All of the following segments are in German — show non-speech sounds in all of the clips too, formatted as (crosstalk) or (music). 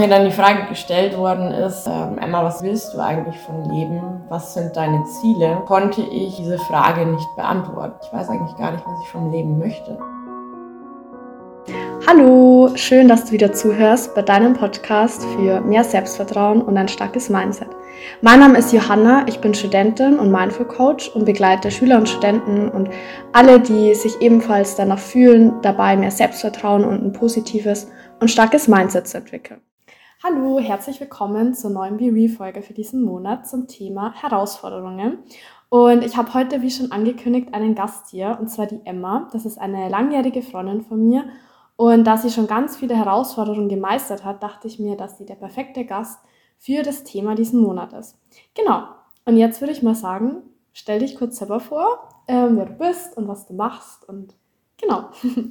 Mir dann die Frage gestellt worden ist, ähm, Emma, was willst du eigentlich von Leben? Was sind deine Ziele? Konnte ich diese Frage nicht beantworten. Ich weiß eigentlich gar nicht, was ich vom Leben möchte. Hallo, schön, dass du wieder zuhörst bei deinem Podcast für mehr Selbstvertrauen und ein starkes Mindset. Mein Name ist Johanna, ich bin Studentin und Mindful Coach und begleite Schüler und Studenten und alle, die sich ebenfalls danach fühlen, dabei mehr Selbstvertrauen und ein positives und starkes Mindset zu entwickeln. Hallo, herzlich willkommen zur neuen Be-Re-Folge für diesen Monat zum Thema Herausforderungen. Und ich habe heute, wie schon angekündigt, einen Gast hier, und zwar die Emma. Das ist eine langjährige Freundin von mir und da sie schon ganz viele Herausforderungen gemeistert hat, dachte ich mir, dass sie der perfekte Gast für das Thema diesen Monat ist. Genau. Und jetzt würde ich mal sagen, stell dich kurz selber vor, ähm, wer du bist und was du machst und genau. (laughs)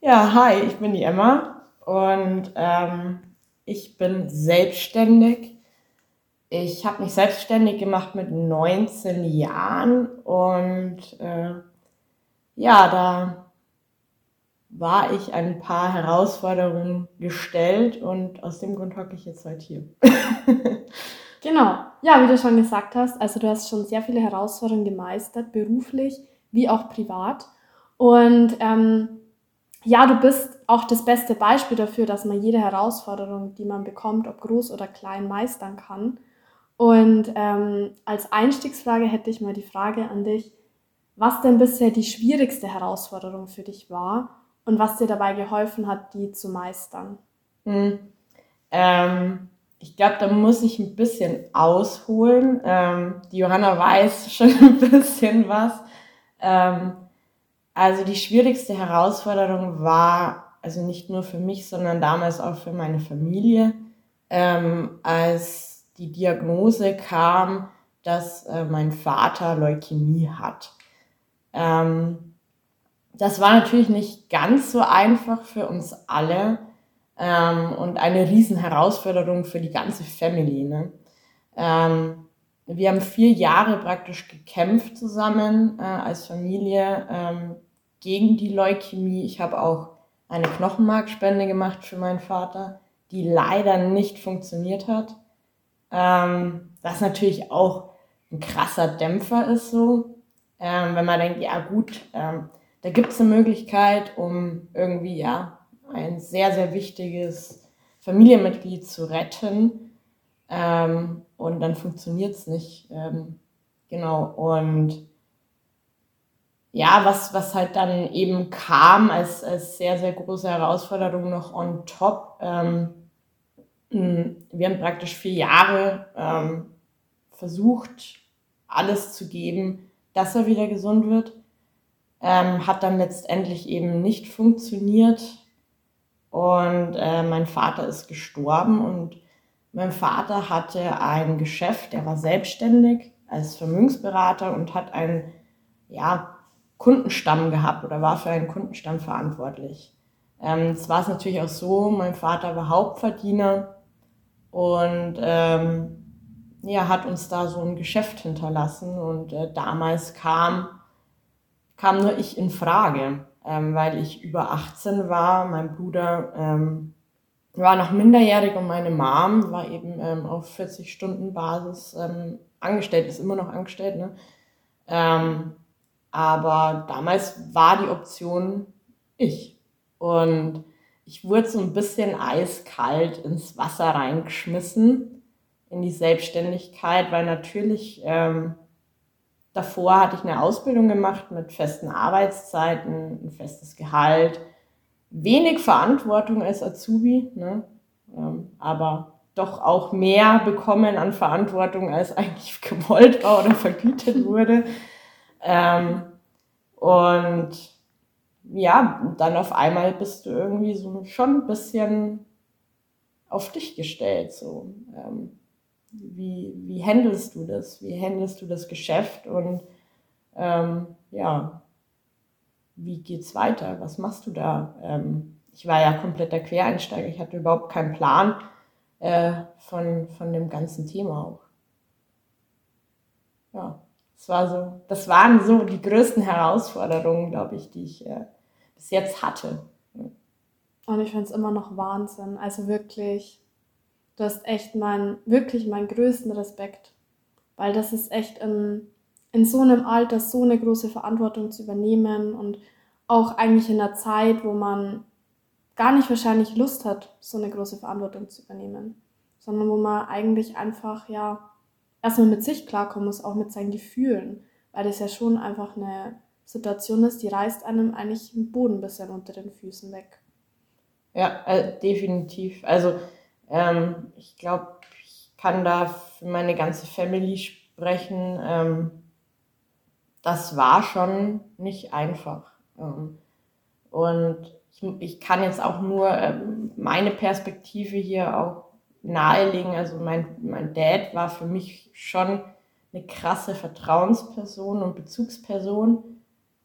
Ja, hi, ich bin die Emma und ähm, ich bin selbstständig. Ich habe mich selbstständig gemacht mit 19 Jahren und äh, ja, da war ich ein paar Herausforderungen gestellt und aus dem Grund hocke ich jetzt heute hier. (laughs) genau. Ja, wie du schon gesagt hast, also du hast schon sehr viele Herausforderungen gemeistert, beruflich wie auch privat. Und ähm, ja, du bist auch das beste Beispiel dafür, dass man jede Herausforderung, die man bekommt, ob groß oder klein, meistern kann. Und ähm, als Einstiegsfrage hätte ich mal die Frage an dich, was denn bisher die schwierigste Herausforderung für dich war und was dir dabei geholfen hat, die zu meistern? Hm. Ähm, ich glaube, da muss ich ein bisschen ausholen. Ähm, die Johanna weiß (laughs) schon ein bisschen was. Ähm, also die schwierigste Herausforderung war, also nicht nur für mich, sondern damals auch für meine Familie, ähm, als die Diagnose kam, dass äh, mein Vater Leukämie hat. Ähm, das war natürlich nicht ganz so einfach für uns alle ähm, und eine riesen Herausforderung für die ganze Family. Ne? Ähm, wir haben vier Jahre praktisch gekämpft zusammen äh, als Familie ähm, gegen die Leukämie. Ich habe auch eine Knochenmarkspende gemacht für meinen Vater, die leider nicht funktioniert hat. Ähm, was natürlich auch ein krasser Dämpfer ist so, ähm, wenn man denkt, ja gut, ähm, da gibt es eine Möglichkeit, um irgendwie ja ein sehr, sehr wichtiges Familienmitglied zu retten. Ähm, und dann funktioniert es nicht. Ähm, genau. Und ja, was, was halt dann eben kam als, als sehr, sehr große Herausforderung noch on top. Ähm, wir haben praktisch vier Jahre ähm, versucht, alles zu geben, dass er wieder gesund wird ähm, hat dann letztendlich eben nicht funktioniert. Und äh, mein Vater ist gestorben und mein Vater hatte ein Geschäft, der war selbstständig als Vermögensberater und hat einen ja, Kundenstamm gehabt oder war für einen Kundenstamm verantwortlich. Ähm, es war es natürlich auch so, mein Vater war Hauptverdiener und ähm, ja, hat uns da so ein Geschäft hinterlassen und äh, damals kam kam nur ich in Frage, ähm, weil ich über 18 war. Mein Bruder ähm, war noch minderjährig und meine Mom war eben ähm, auf 40 Stunden Basis ähm, angestellt, ist immer noch angestellt. Ne? Ähm, aber damals war die Option ich. Und ich wurde so ein bisschen eiskalt ins Wasser reingeschmissen, in die Selbstständigkeit, weil natürlich ähm, Davor hatte ich eine Ausbildung gemacht mit festen Arbeitszeiten, ein festes Gehalt, wenig Verantwortung als Azubi, ne? Ähm, aber doch auch mehr bekommen an Verantwortung, als (laughs) eigentlich gewollt war oder vergütet (laughs) wurde. Ähm, und ja, dann auf einmal bist du irgendwie so schon ein bisschen auf dich gestellt. So. Ähm, wie, wie handelst du das? Wie handelst du das Geschäft? Und ähm, ja, wie geht's weiter? Was machst du da? Ähm, ich war ja kompletter Quereinsteiger, ich hatte überhaupt keinen Plan äh, von, von dem ganzen Thema auch. Ja, das war so, das waren so die größten Herausforderungen, glaube ich, die ich äh, bis jetzt hatte. Und ich finde es immer noch Wahnsinn. Also wirklich du hast echt mein, wirklich meinen größten Respekt. Weil das ist echt in, in so einem Alter so eine große Verantwortung zu übernehmen und auch eigentlich in einer Zeit, wo man gar nicht wahrscheinlich Lust hat, so eine große Verantwortung zu übernehmen, sondern wo man eigentlich einfach, ja, erstmal mit sich klarkommen muss, auch mit seinen Gefühlen, weil das ja schon einfach eine Situation ist, die reißt einem eigentlich den Boden ein bisschen unter den Füßen weg. Ja, äh, definitiv. Also ähm, ich glaube, ich kann da für meine ganze Family sprechen. Ähm, das war schon nicht einfach. Ähm, und ich, ich kann jetzt auch nur ähm, meine Perspektive hier auch nahelegen. Also mein, mein Dad war für mich schon eine krasse Vertrauensperson und Bezugsperson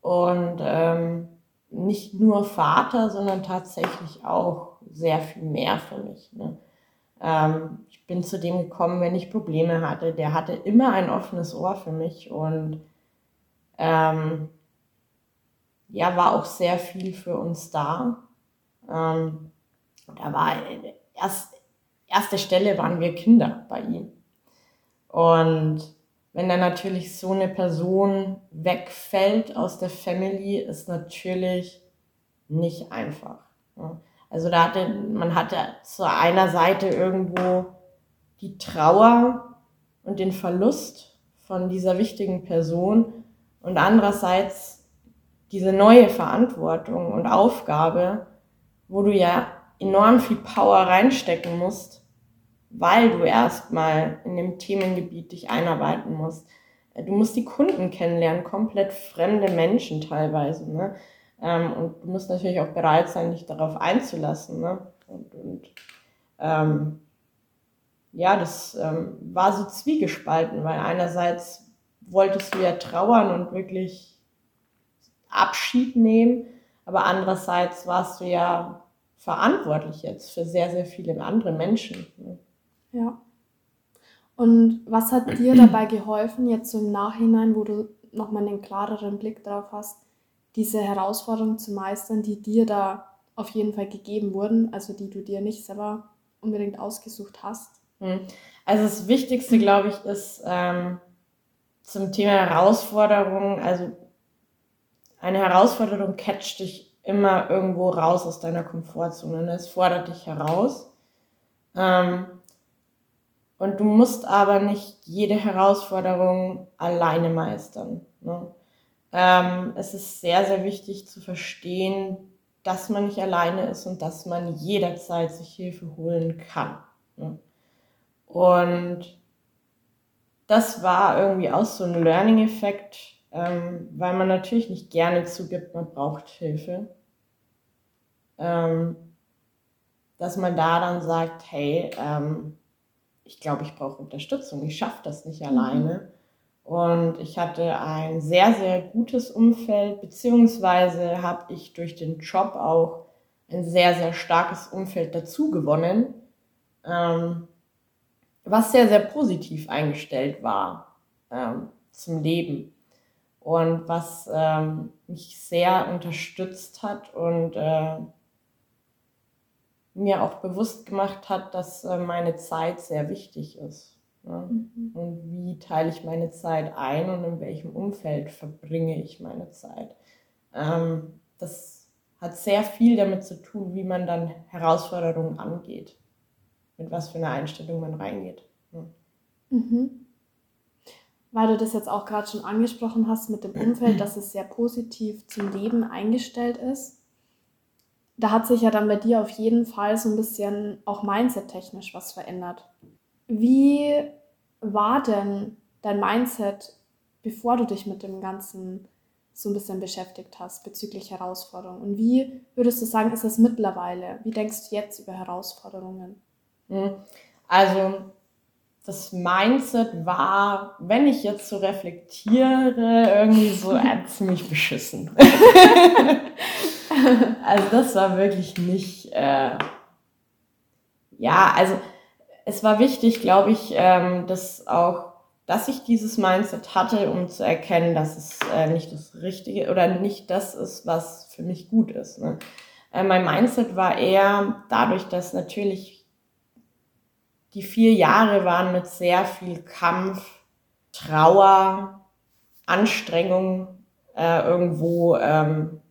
und ähm, nicht nur Vater, sondern tatsächlich auch sehr viel mehr für mich. Ne? Ähm, ich bin zu dem gekommen, wenn ich Probleme hatte. Der hatte immer ein offenes Ohr für mich und ähm, ja, war auch sehr viel für uns da. Ähm, da war erst erste Stelle waren wir Kinder bei ihm. Und wenn dann natürlich so eine Person wegfällt aus der Family, ist natürlich nicht einfach. Also da hatte, man hatte zu einer Seite irgendwo die Trauer und den Verlust von dieser wichtigen Person und andererseits diese neue Verantwortung und Aufgabe, wo du ja enorm viel Power reinstecken musst, weil du erstmal in dem Themengebiet dich einarbeiten musst. Du musst die Kunden kennenlernen, komplett fremde Menschen teilweise. Ne? Ähm, und du musst natürlich auch bereit sein, dich darauf einzulassen. Ne? Und, und ähm, ja, das ähm, war so zwiegespalten, weil einerseits wolltest du ja trauern und wirklich Abschied nehmen, aber andererseits warst du ja verantwortlich jetzt für sehr, sehr viele andere Menschen. Ne? Ja. Und was hat dir (clears throat) dabei geholfen, jetzt so im Nachhinein, wo du nochmal einen klareren Blick drauf hast, diese Herausforderungen zu meistern, die dir da auf jeden Fall gegeben wurden, also die du dir nicht selber unbedingt ausgesucht hast? Hm. Also das Wichtigste, glaube ich, ist ähm, zum Thema Herausforderungen, also eine Herausforderung catcht dich immer irgendwo raus aus deiner Komfortzone. Es fordert dich heraus. Ähm, und du musst aber nicht jede Herausforderung alleine meistern. Ne? Ähm, es ist sehr, sehr wichtig zu verstehen, dass man nicht alleine ist und dass man jederzeit sich Hilfe holen kann. Ne? Und das war irgendwie auch so ein Learning-Effekt, ähm, weil man natürlich nicht gerne zugibt, man braucht Hilfe. Ähm, dass man da dann sagt, hey, ähm, ich glaube, ich brauche Unterstützung, ich schaffe das nicht mhm. alleine. Und ich hatte ein sehr, sehr gutes Umfeld, beziehungsweise habe ich durch den Job auch ein sehr, sehr starkes Umfeld dazu gewonnen, ähm, was sehr, sehr positiv eingestellt war ähm, zum Leben und was ähm, mich sehr unterstützt hat und äh, mir auch bewusst gemacht hat, dass äh, meine Zeit sehr wichtig ist. Ne? Mhm. Und wie teile ich meine Zeit ein und in welchem Umfeld verbringe ich meine Zeit. Ähm, das hat sehr viel damit zu tun, wie man dann Herausforderungen angeht. Mit was für einer Einstellung man reingeht. Ne? Mhm. Weil du das jetzt auch gerade schon angesprochen hast mit dem Umfeld, dass es sehr positiv zum Leben eingestellt ist da hat sich ja dann bei dir auf jeden Fall so ein bisschen auch mindset-technisch was verändert. Wie war denn dein Mindset, bevor du dich mit dem Ganzen so ein bisschen beschäftigt hast bezüglich Herausforderungen? Und wie würdest du sagen, ist es mittlerweile? Wie denkst du jetzt über Herausforderungen? Hm. Also das Mindset war, wenn ich jetzt so reflektiere, irgendwie so äh, (laughs) ziemlich beschissen. (laughs) (laughs) also das war wirklich nicht, äh, ja, also es war wichtig, glaube ich, ähm, dass auch, dass ich dieses Mindset hatte, um zu erkennen, dass es äh, nicht das Richtige oder nicht das ist, was für mich gut ist. Ne? Äh, mein Mindset war eher dadurch, dass natürlich die vier Jahre waren mit sehr viel Kampf, Trauer, Anstrengung äh, irgendwo ähm,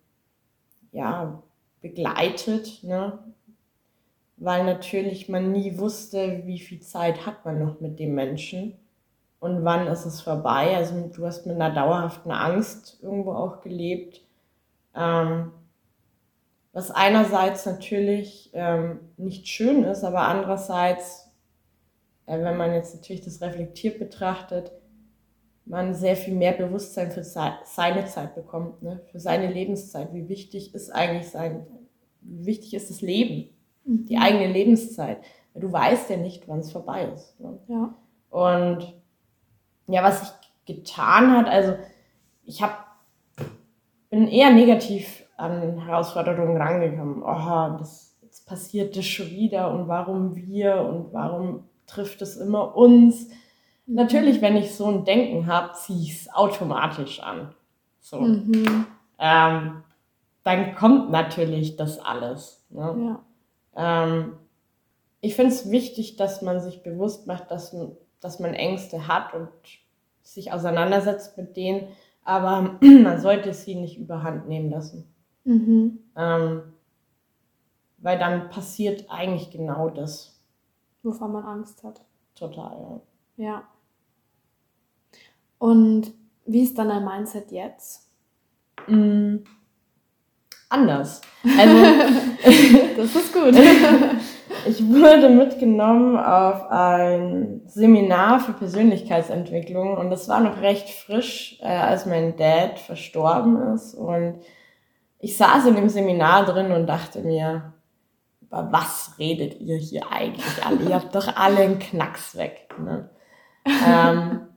ja, begleitet, ne? weil natürlich man nie wusste, wie viel Zeit hat man noch mit dem Menschen und wann ist es vorbei. Also du hast mit einer dauerhaften Angst irgendwo auch gelebt, ähm, was einerseits natürlich ähm, nicht schön ist, aber andererseits, äh, wenn man jetzt natürlich das reflektiert betrachtet, man sehr viel mehr Bewusstsein für seine Zeit bekommt, ne? für seine Lebenszeit. Wie wichtig ist eigentlich sein, wie wichtig ist das Leben, mhm. die eigene Lebenszeit. Du weißt ja nicht, wann es vorbei ist. Ne? Ja. Und ja, was sich getan hat, also ich habe bin eher negativ an Herausforderungen rangekommen. Oh, das jetzt passiert das schon wieder und warum wir und warum trifft es immer uns? Natürlich, wenn ich so ein Denken habe, ziehe ich es automatisch an. So. Mhm. Ähm, dann kommt natürlich das alles. Ne? Ja. Ähm, ich finde es wichtig, dass man sich bewusst macht, dass, dass man Ängste hat und sich auseinandersetzt mit denen, aber (clears throat) man sollte sie nicht überhand nehmen lassen. Mhm. Ähm, weil dann passiert eigentlich genau das. Wovon man Angst hat. Total, ja. Ja. Und wie ist dann dein Mindset jetzt? Mm, anders. Also, (laughs) das ist gut. (laughs) ich wurde mitgenommen auf ein Seminar für Persönlichkeitsentwicklung und das war noch recht frisch, äh, als mein Dad verstorben ist. Und ich saß in dem Seminar drin und dachte mir, über was redet ihr hier eigentlich alle? ihr habt doch alle einen Knacks weg. Ne? (laughs) ähm,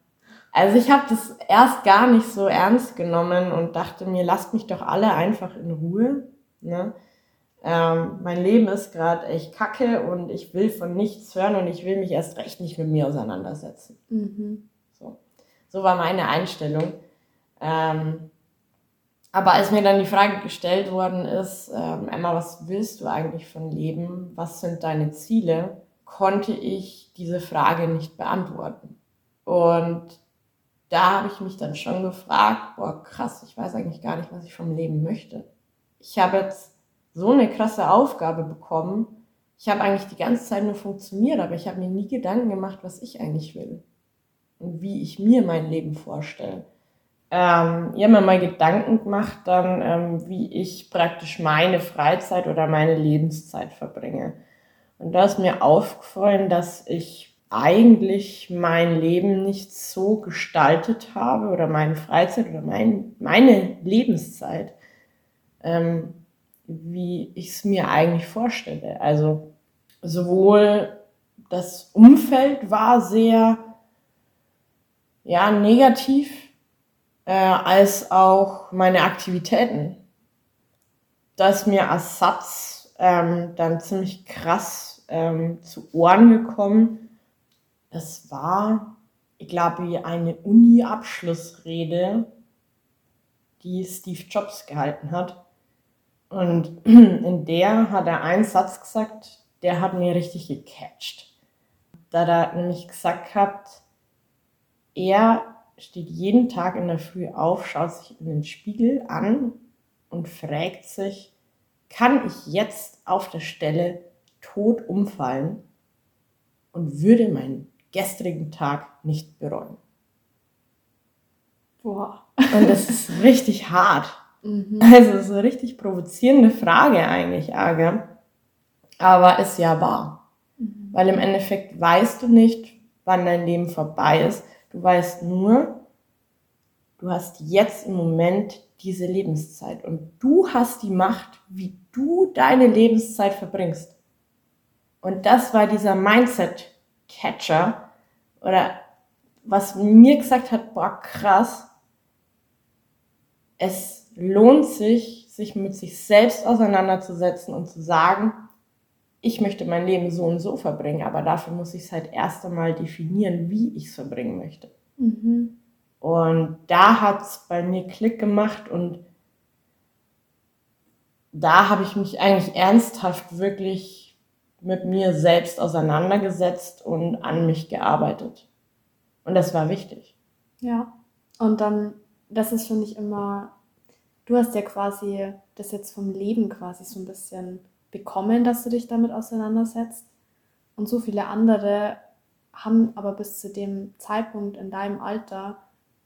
also ich habe das erst gar nicht so ernst genommen und dachte mir, lasst mich doch alle einfach in Ruhe. Ne? Ähm, mein Leben ist gerade echt kacke und ich will von nichts hören und ich will mich erst recht nicht mit mir auseinandersetzen. Mhm. So. so war meine Einstellung. Ähm, aber als mir dann die Frage gestellt worden ist, ähm, Emma, was willst du eigentlich von Leben? Was sind deine Ziele? Konnte ich diese Frage nicht beantworten. Und da habe ich mich dann schon gefragt, boah, krass, ich weiß eigentlich gar nicht, was ich vom Leben möchte. Ich habe jetzt so eine krasse Aufgabe bekommen. Ich habe eigentlich die ganze Zeit nur funktioniert, aber ich habe mir nie Gedanken gemacht, was ich eigentlich will und wie ich mir mein Leben vorstelle. Ähm, ich habe mir mal Gedanken gemacht, dann, ähm, wie ich praktisch meine Freizeit oder meine Lebenszeit verbringe. Und da ist mir aufgefallen, dass ich eigentlich mein Leben nicht so gestaltet habe oder meine Freizeit oder mein, meine Lebenszeit, ähm, wie ich es mir eigentlich vorstelle. Also sowohl das Umfeld war sehr ja, negativ, äh, als auch meine Aktivitäten. Das ist mir Ersatz ähm, dann ziemlich krass ähm, zu Ohren gekommen, das war, ich glaube, eine Uni-Abschlussrede, die Steve Jobs gehalten hat. Und (clears throat) in der hat er einen Satz gesagt, der hat mir richtig gecatcht. Da er nämlich gesagt hat, er steht jeden Tag in der Früh auf, schaut sich in den Spiegel an und fragt sich, kann ich jetzt auf der Stelle tot umfallen und würde mein gestrigen Tag nicht bereuen? Boah. Und das ist (laughs) richtig hart. Mhm. Also so eine richtig provozierende Frage eigentlich, Aga. Aber ist ja wahr. Mhm. Weil im Endeffekt weißt du nicht, wann dein Leben vorbei ist. Du weißt nur, du hast jetzt im Moment diese Lebenszeit und du hast die Macht, wie du deine Lebenszeit verbringst. Und das war dieser Mindset-Catcher, oder was mir gesagt hat, boah, krass, es lohnt sich, sich mit sich selbst auseinanderzusetzen und zu sagen, ich möchte mein Leben so und so verbringen, aber dafür muss ich es halt erst einmal definieren, wie ich es verbringen möchte. Mhm. Und da hat es bei mir Klick gemacht und da habe ich mich eigentlich ernsthaft wirklich mit mir selbst auseinandergesetzt und an mich gearbeitet. Und das war wichtig. Ja. Und dann, das ist, finde ich, immer, du hast ja quasi das jetzt vom Leben quasi so ein bisschen bekommen, dass du dich damit auseinandersetzt. Und so viele andere haben aber bis zu dem Zeitpunkt in deinem Alter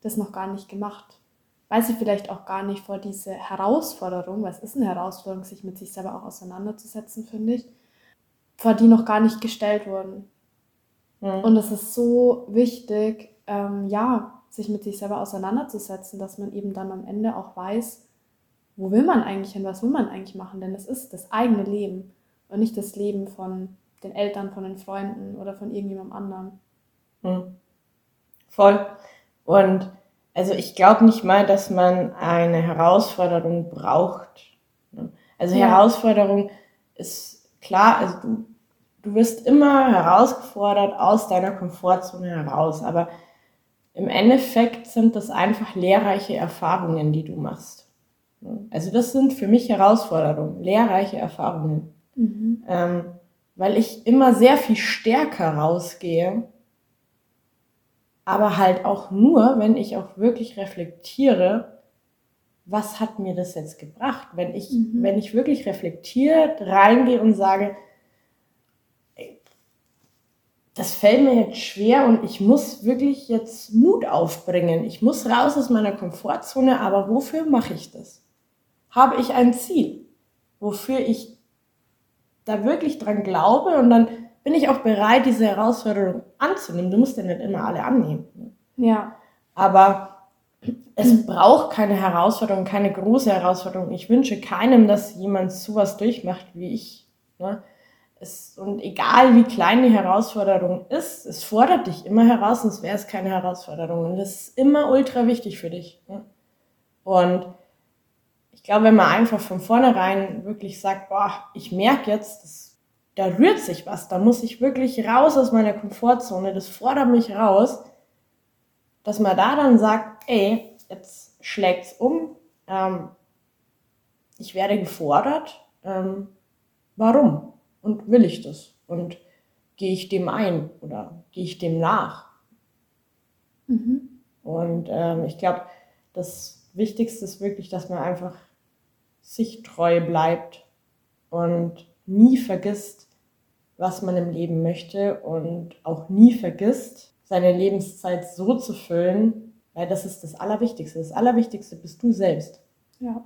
das noch gar nicht gemacht. Weil sie vielleicht auch gar nicht vor diese Herausforderung, was ist eine Herausforderung, sich mit sich selber auch auseinanderzusetzen, finde ich, vor die noch gar nicht gestellt wurden. Mhm. Und es ist so wichtig, ähm, ja, sich mit sich selber auseinanderzusetzen, dass man eben dann am Ende auch weiß, wo will man eigentlich hin, was will man eigentlich machen, denn es ist das eigene Leben und nicht das Leben von den Eltern, von den Freunden oder von irgendjemandem anderen. Hm. Voll. Und also ich glaube nicht mal, dass man eine Herausforderung braucht. Also ja. Herausforderung ist klar, also du, du wirst immer herausgefordert aus deiner Komfortzone heraus, aber im Endeffekt sind das einfach lehrreiche Erfahrungen, die du machst. Also das sind für mich Herausforderungen, lehrreiche Erfahrungen. Mhm. Ähm, weil ich immer sehr viel stärker rausgehe, aber halt auch nur, wenn ich auch wirklich reflektiere, was hat mir das jetzt gebracht? Wenn ich, mhm. wenn ich wirklich reflektiert reingehe und sage, das fällt mir jetzt schwer und ich muss wirklich jetzt Mut aufbringen. Ich muss raus aus meiner Komfortzone, aber wofür mache ich das? Habe ich ein Ziel, wofür ich da wirklich dran glaube und dann bin ich auch bereit, diese Herausforderung anzunehmen. Du musst ja nicht immer alle annehmen. Ne? Ja. Aber es braucht keine Herausforderung, keine große Herausforderung. Ich wünsche keinem, dass jemand sowas durchmacht wie ich. Ne? Es, und egal wie klein die Herausforderung ist, es fordert dich immer heraus, sonst wäre es keine Herausforderung. Und das ist immer ultra wichtig für dich. Und ich glaube, wenn man einfach von vornherein wirklich sagt, boah, ich merke jetzt, das, da rührt sich was, da muss ich wirklich raus aus meiner Komfortzone, das fordert mich raus, dass man da dann sagt, ey, jetzt schlägt's um, ähm, ich werde gefordert, ähm, warum und will ich das und gehe ich dem ein oder gehe ich dem nach? Mhm. Und ähm, ich glaube, das Wichtigste ist wirklich, dass man einfach sich treu bleibt und nie vergisst, was man im Leben möchte und auch nie vergisst, seine Lebenszeit so zu füllen, weil das ist das Allerwichtigste. Das Allerwichtigste bist du selbst. Ja.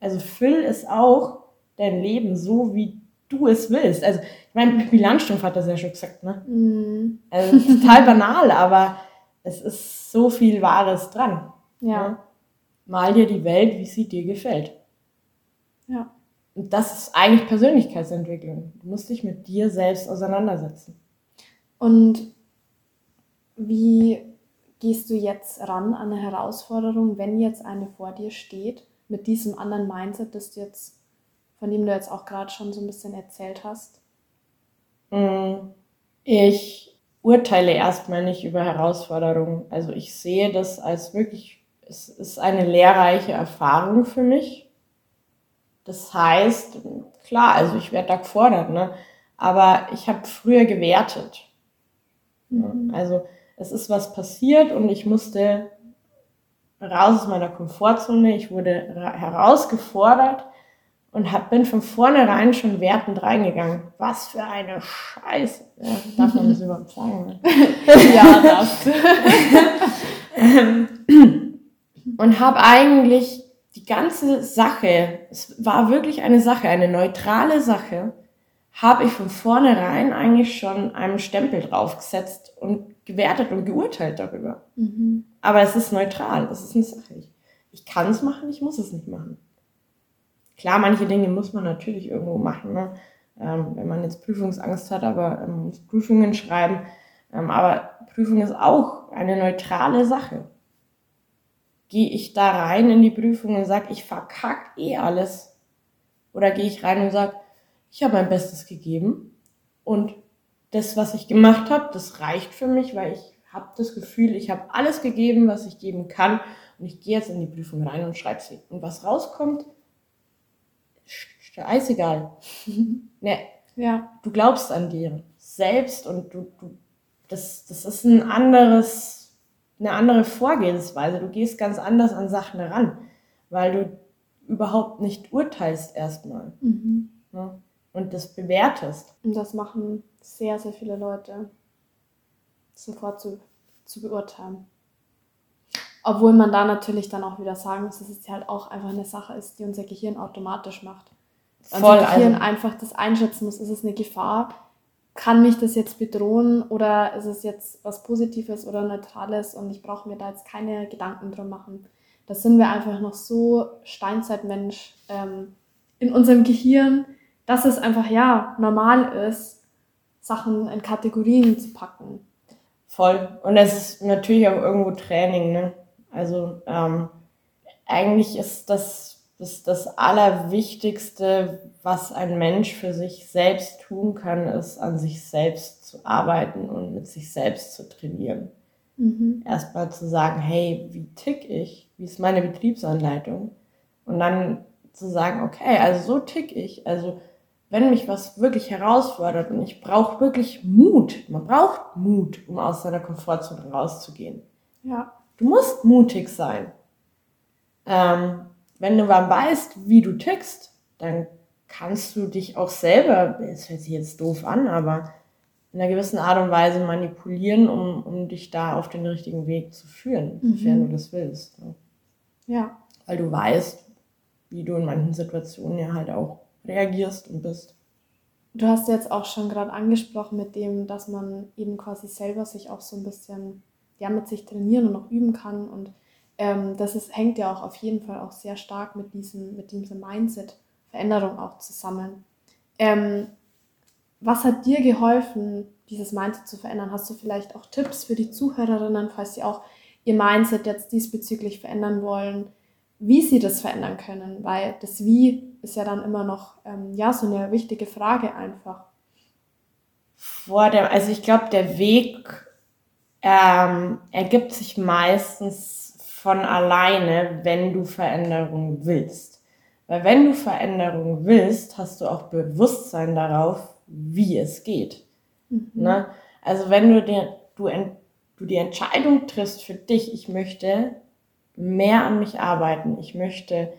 Also füll es auch dein Leben so, wie du es willst. Also, ich meine, Pippi Landstumpf hat das ja schon gesagt, ne? Mm. Also, total banal, aber es ist so viel Wahres dran. Ja. Ne? Mal dir die Welt, wie sie dir gefällt. Ja. Und das ist eigentlich Persönlichkeitsentwicklung. Du musst dich mit dir selbst auseinandersetzen. Und wie gehst du jetzt ran an eine Herausforderung, wenn jetzt eine vor dir steht, mit diesem anderen Mindset, das du jetzt, von dem du jetzt auch gerade schon so ein bisschen erzählt hast? Mm, ich urteile erstmal nicht über Herausforderungen. Also ich sehe das als wirklich, es ist eine lehrreiche Erfahrung für mich. Das heißt, klar, also ich werde da gefordert, ne? aber ich habe früher gewertet. Mhm. Also es ist was passiert und ich musste raus aus meiner Komfortzone, ich wurde herausgefordert und hab, bin von vornherein schon wertend reingegangen. Was für eine Scheiße. Ja, darf man das (laughs) überhaupt sagen? Ne? (laughs) ja, das. Ähm, und habe eigentlich die ganze Sache, es war wirklich eine Sache, eine neutrale Sache, habe ich von vornherein eigentlich schon einen Stempel draufgesetzt und gewertet und geurteilt darüber. Mhm. Aber es ist neutral, es ist eine Sache. Ich kann es machen, ich muss es nicht machen. Klar, manche Dinge muss man natürlich irgendwo machen, ne? ähm, wenn man jetzt Prüfungsangst hat, aber ähm, muss Prüfungen schreiben. Ähm, aber Prüfung ist auch eine neutrale Sache gehe ich da rein in die Prüfung und sage, ich verkack eh alles? Oder gehe ich rein und sage, ich habe mein Bestes gegeben und das, was ich gemacht habe, das reicht für mich, weil ich habe das Gefühl, ich habe alles gegeben, was ich geben kann und ich gehe jetzt in die Prüfung rein und schreibe sie. Und was rauskommt, scheißegal. (laughs) ne, Ja. Du glaubst an dir selbst und du, du das, das ist ein anderes, eine andere Vorgehensweise. Du gehst ganz anders an Sachen ran, weil du überhaupt nicht urteilst erstmal. Mhm. Ne? Und das bewertest. Und das machen sehr, sehr viele Leute sofort zu, zu beurteilen. Obwohl man da natürlich dann auch wieder sagen muss, dass es halt auch einfach eine Sache ist, die unser Gehirn automatisch macht. Voll, unser Gehirn also, einfach das einschätzen muss, ist es eine Gefahr, kann mich das jetzt bedrohen oder ist es jetzt was Positives oder Neutrales und ich brauche mir da jetzt keine Gedanken drum machen. Da sind wir einfach noch so Steinzeitmensch ähm, in unserem Gehirn, dass es einfach ja normal ist, Sachen in Kategorien zu packen. Voll. Und es ist natürlich auch irgendwo Training, ne? Also ähm, eigentlich ist das, das das Allerwichtigste, was ein Mensch für sich selbst tun kann, ist an sich selbst zu arbeiten und mit sich selbst zu trainieren. Mhm. Erstmal zu sagen, hey, wie tick ich? Wie ist meine Betriebsanleitung? Und dann zu sagen, okay, also so tick ich. Also wenn mich was wirklich herausfordert und ich brauche wirklich Mut, man braucht Mut, um aus seiner Komfortzone rauszugehen. Ja. Du musst mutig sein. Ähm, wenn du dann weißt, wie du tickst, dann kannst du dich auch selber, es hört sich jetzt doof an, aber in einer gewissen Art und Weise manipulieren, um, um dich da auf den richtigen Weg zu führen, mhm. sofern du das willst. Ne? Ja. Weil du weißt, wie du in manchen Situationen ja halt auch reagierst und bist. Du hast jetzt auch schon gerade angesprochen mit dem, dass man eben quasi selber sich auch so ein bisschen ja, mit sich trainieren und auch üben kann. Und ähm, das ist, hängt ja auch auf jeden Fall auch sehr stark mit diesem, mit diesem Mindset-Veränderung auch zusammen. Ähm, was hat dir geholfen, dieses Mindset zu verändern? Hast du vielleicht auch Tipps für die Zuhörerinnen, falls sie auch ihr Mindset jetzt diesbezüglich verändern wollen? wie sie das verändern können, weil das Wie ist ja dann immer noch ähm, ja so eine wichtige Frage einfach. Vor dem, also ich glaube, der Weg ähm, ergibt sich meistens von alleine, wenn du Veränderung willst. Weil wenn du Veränderung willst, hast du auch Bewusstsein darauf, wie es geht. Mhm. Ne? Also wenn du, dir, du, du die Entscheidung triffst für dich, ich möchte mehr an mich arbeiten. Ich möchte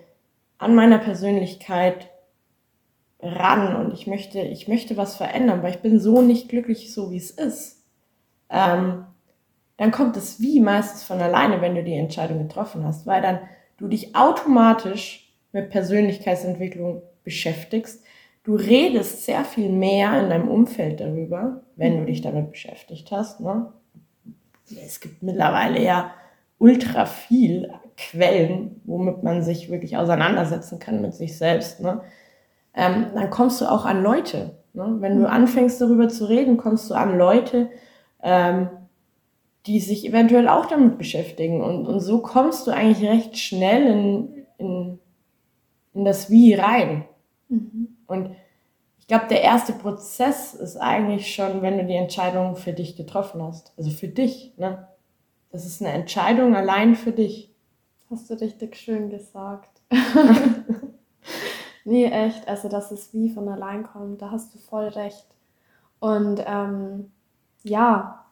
an meiner Persönlichkeit ran und ich möchte, ich möchte was verändern, weil ich bin so nicht glücklich, so wie es ist. Ähm, dann kommt es wie meistens von alleine, wenn du die Entscheidung getroffen hast, weil dann du dich automatisch mit Persönlichkeitsentwicklung beschäftigst. Du redest sehr viel mehr in deinem Umfeld darüber, wenn du dich damit beschäftigt hast. Ne? Es gibt mittlerweile ja ultra viel Quellen, womit man sich wirklich auseinandersetzen kann mit sich selbst, ne? Ähm, dann kommst du auch an Leute. Ne? Wenn du anfängst darüber zu reden, kommst du an Leute, ähm, die sich eventuell auch damit beschäftigen. Und, und so kommst du eigentlich recht schnell in, in, in das Wie rein. Mhm. Und ich glaube, der erste Prozess ist eigentlich schon, wenn du die Entscheidung für dich getroffen hast. Also für dich. Ne? Das ist eine Entscheidung allein für dich. Hast du richtig schön gesagt. (laughs) nee, echt. Also, dass es wie von allein kommt, da hast du voll recht. Und ähm, ja,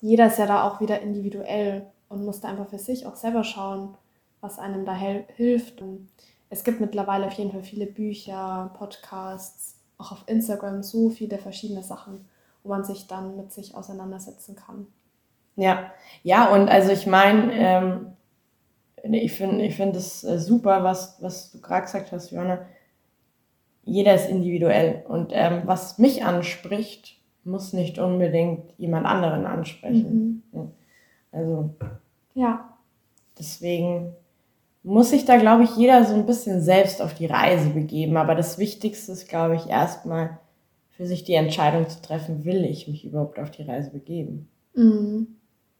jeder ist ja da auch wieder individuell und muss da einfach für sich auch selber schauen, was einem da hilft. Und es gibt mittlerweile auf jeden Fall viele Bücher, Podcasts, auch auf Instagram so viele verschiedene Sachen, wo man sich dann mit sich auseinandersetzen kann. Ja, ja, und also ich meine, ähm, ich finde ich finde es äh, super, was, was du gerade gesagt hast, Johanna. Jeder ist individuell und ähm, was mich anspricht, muss nicht unbedingt jemand anderen ansprechen. Mhm. Also ja. Deswegen muss sich da, glaube ich, jeder so ein bisschen selbst auf die Reise begeben. Aber das Wichtigste ist, glaube ich, erstmal für sich die Entscheidung zu treffen, will ich mich überhaupt auf die Reise begeben. Mhm.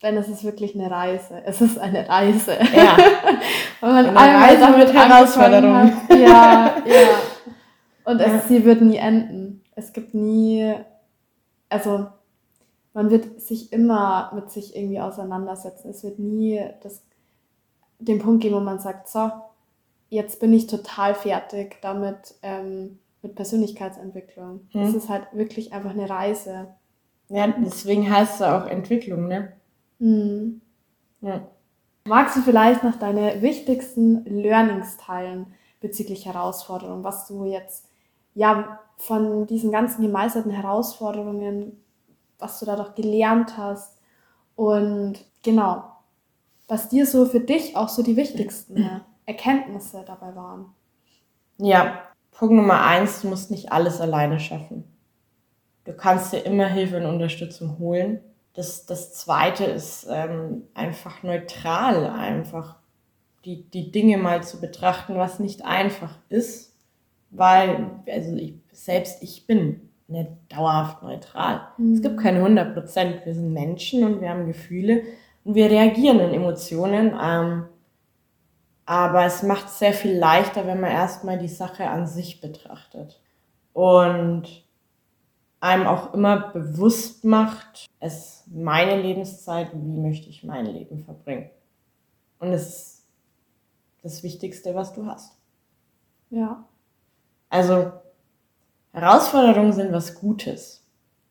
Denn es ist wirklich eine Reise. Es ist eine Reise. Ja. (laughs) Wenn man eine Reise mit Herausforderungen. Ja, ja. (laughs) Und es, sie wird nie enden. Es gibt nie, also man wird sich immer mit sich irgendwie auseinandersetzen. Es wird nie das, den Punkt geben, wo man sagt, so, jetzt bin ich total fertig damit, ähm, mit Persönlichkeitsentwicklung. Hm. Es ist halt wirklich einfach eine Reise. Ja, deswegen heißt es auch Entwicklung, ne? Mhm. Ja. Magst du vielleicht noch deine wichtigsten Learnings teilen bezüglich Herausforderungen, was du jetzt ja von diesen ganzen gemeisterten Herausforderungen, was du da doch gelernt hast und genau, was dir so für dich auch so die wichtigsten (clears throat) Erkenntnisse dabei waren? Ja, Punkt Nummer eins, du musst nicht alles alleine schaffen. Du kannst dir immer Hilfe und Unterstützung holen. Das, das zweite ist ähm, einfach neutral, einfach die, die Dinge mal zu betrachten, was nicht einfach ist, weil, also ich, selbst ich bin nicht dauerhaft neutral. Mhm. Es gibt keine 100 Prozent. Wir sind Menschen und wir haben Gefühle und wir reagieren in Emotionen. Ähm, aber es macht es sehr viel leichter, wenn man erstmal die Sache an sich betrachtet. Und einem auch immer bewusst macht, es ist meine Lebenszeit, wie möchte ich mein Leben verbringen. Und es ist das Wichtigste, was du hast. Ja. Also Herausforderungen sind was Gutes.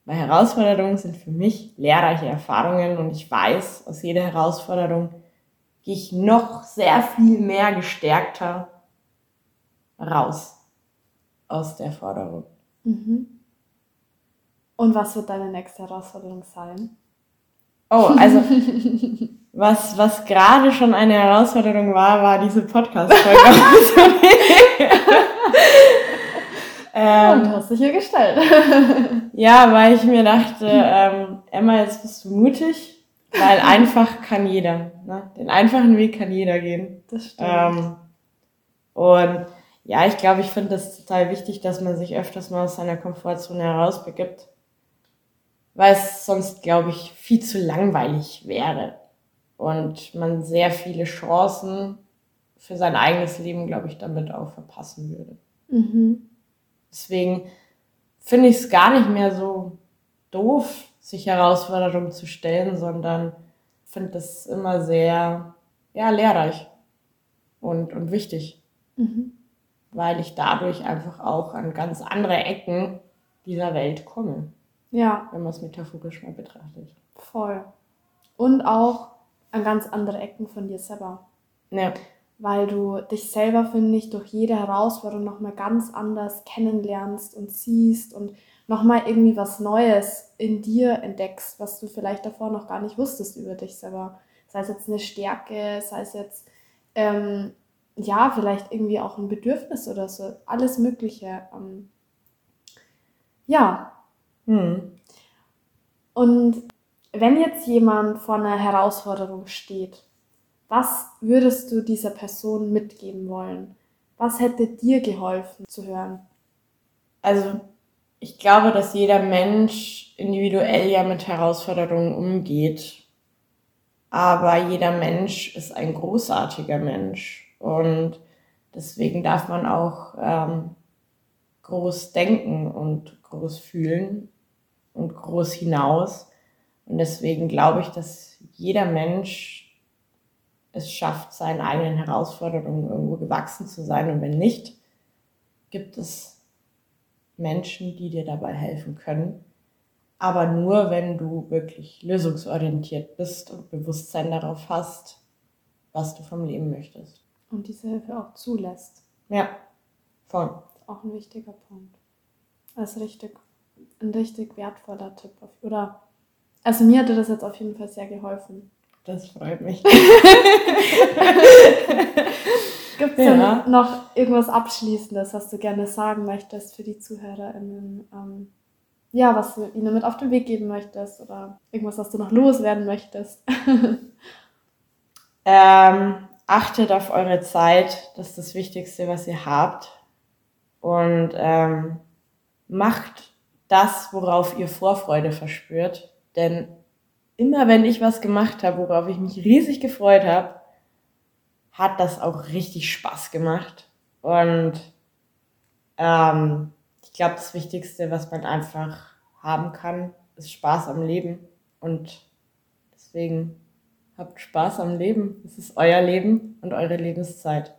Weil Herausforderungen sind für mich lehrreiche Erfahrungen und ich weiß, aus jeder Herausforderung gehe ich noch sehr viel mehr gestärkter raus aus der Forderung. Mhm. Und was wird deine nächste Herausforderung sein? Oh, also (laughs) was, was gerade schon eine Herausforderung war, war diese Podcast-Folge (laughs) ähm, Und hast dich hier gestellt. (laughs) ja, weil ich mir dachte, ähm, Emma, jetzt bist du mutig weil einfach kann jeder. Ne? Den einfachen Weg kann jeder gehen. Das stimmt. Ähm, und ja, ich glaube, ich finde das total wichtig, dass man sich öfters mal aus seiner Komfortzone herausbegibt. Weil es sonst, glaube ich, viel zu langweilig wäre. Und man sehr viele Chancen für sein eigenes Leben, glaube ich, damit auch verpassen würde. Mhm. Deswegen finde ich es gar nicht mehr so doof, sich Herausforderungen zu stellen, sondern finde das immer sehr ja, lehrreich und, und wichtig. Mhm. Weil ich dadurch einfach auch an ganz andere Ecken dieser Welt komme. Ja. Wenn man es metaphorisch mal betrachtet. Voll. Und auch an ganz andere Ecken von dir selber. Ja. Weil du dich selber, finde ich, durch jede Herausforderung nochmal ganz anders kennenlernst und siehst und nochmal irgendwie was Neues in dir entdeckst, was du vielleicht davor noch gar nicht wusstest über dich selber. Sei es jetzt eine Stärke, sei es jetzt, ähm, ja, vielleicht irgendwie auch ein Bedürfnis oder so. Alles Mögliche. Ähm, ja. Hm. Und wenn jetzt jemand vor einer Herausforderung steht, was würdest du dieser Person mitgeben wollen? Was hätte dir geholfen zu hören? Also ich glaube, dass jeder Mensch individuell ja mit Herausforderungen umgeht. Aber jeder Mensch ist ein großartiger Mensch. Und deswegen darf man auch ähm, groß denken und groß fühlen und groß hinaus. Und deswegen glaube ich, dass jeder Mensch es schafft, seinen eigenen Herausforderungen irgendwo gewachsen zu sein. Und wenn nicht, gibt es Menschen, die dir dabei helfen können. Aber nur, wenn du wirklich lösungsorientiert bist und Bewusstsein darauf hast, was du vom Leben möchtest. Und diese Hilfe auch zulässt. Ja, voll. Auch ein wichtiger Punkt. Das ist richtig, ein richtig wertvoller Tipp. Oder, also mir hatte das jetzt auf jeden Fall sehr geholfen. Das freut mich. (laughs) Gibt es ja. noch irgendwas Abschließendes, was du gerne sagen möchtest für die ZuhörerInnen? Ähm, ja, was du ihnen mit auf den Weg geben möchtest oder irgendwas, was du noch loswerden möchtest? (laughs) ähm, achtet auf eure Zeit, das ist das Wichtigste, was ihr habt. Und ähm, macht das, worauf ihr Vorfreude verspürt. Denn immer wenn ich was gemacht habe, worauf ich mich riesig gefreut habe, hat das auch richtig Spaß gemacht. Und ähm, ich glaube, das Wichtigste, was man einfach haben kann, ist Spaß am Leben. Und deswegen habt Spaß am Leben. Es ist euer Leben und eure Lebenszeit.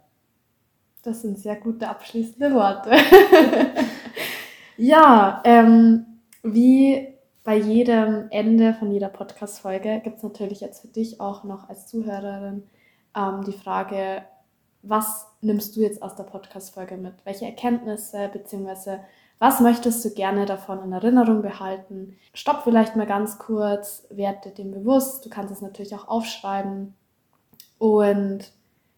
Das sind sehr gute abschließende Worte. (laughs) Ja, ähm, wie bei jedem Ende von jeder Podcast-Folge gibt es natürlich jetzt für dich auch noch als Zuhörerin ähm, die Frage, was nimmst du jetzt aus der Podcast-Folge mit? Welche Erkenntnisse bzw. was möchtest du gerne davon in Erinnerung behalten? Stopp vielleicht mal ganz kurz, werde dem bewusst. Du kannst es natürlich auch aufschreiben. Und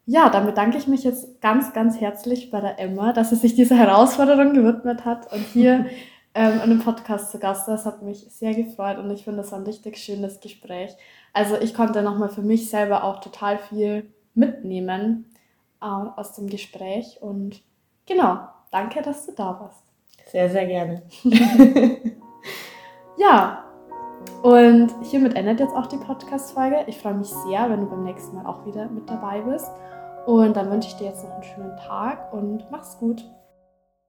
ja, dann bedanke ich mich jetzt ganz, ganz herzlich bei der Emma, dass sie sich dieser Herausforderung gewidmet hat und hier (laughs) ähm, in dem Podcast zu Gast. Das hat mich sehr gefreut und ich finde, das war ein richtig schönes Gespräch. Also ich konnte nochmal für mich selber auch total viel mitnehmen äh, aus dem Gespräch. Und genau, danke, dass du da warst. Sehr, sehr gerne. (laughs) ja, und hiermit endet jetzt auch die Podcast-Folge. Ich freue mich sehr, wenn du beim nächsten Mal auch wieder mit dabei bist. Und dann wünsche ich dir jetzt noch einen schönen Tag und mach's gut.